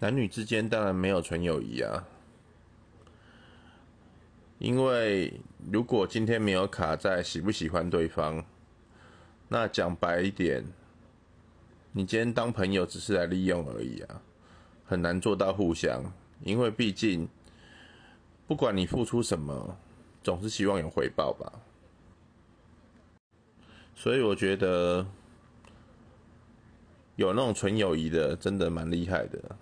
男女之间当然没有纯友谊啊。因为如果今天没有卡在喜不喜欢对方那讲白一点你今天当朋友只是来利用而已啊很难做到互相。因为毕竟不管你付出什么总是希望有回报吧。所以我觉得有那种纯友谊的真的蛮厉害的。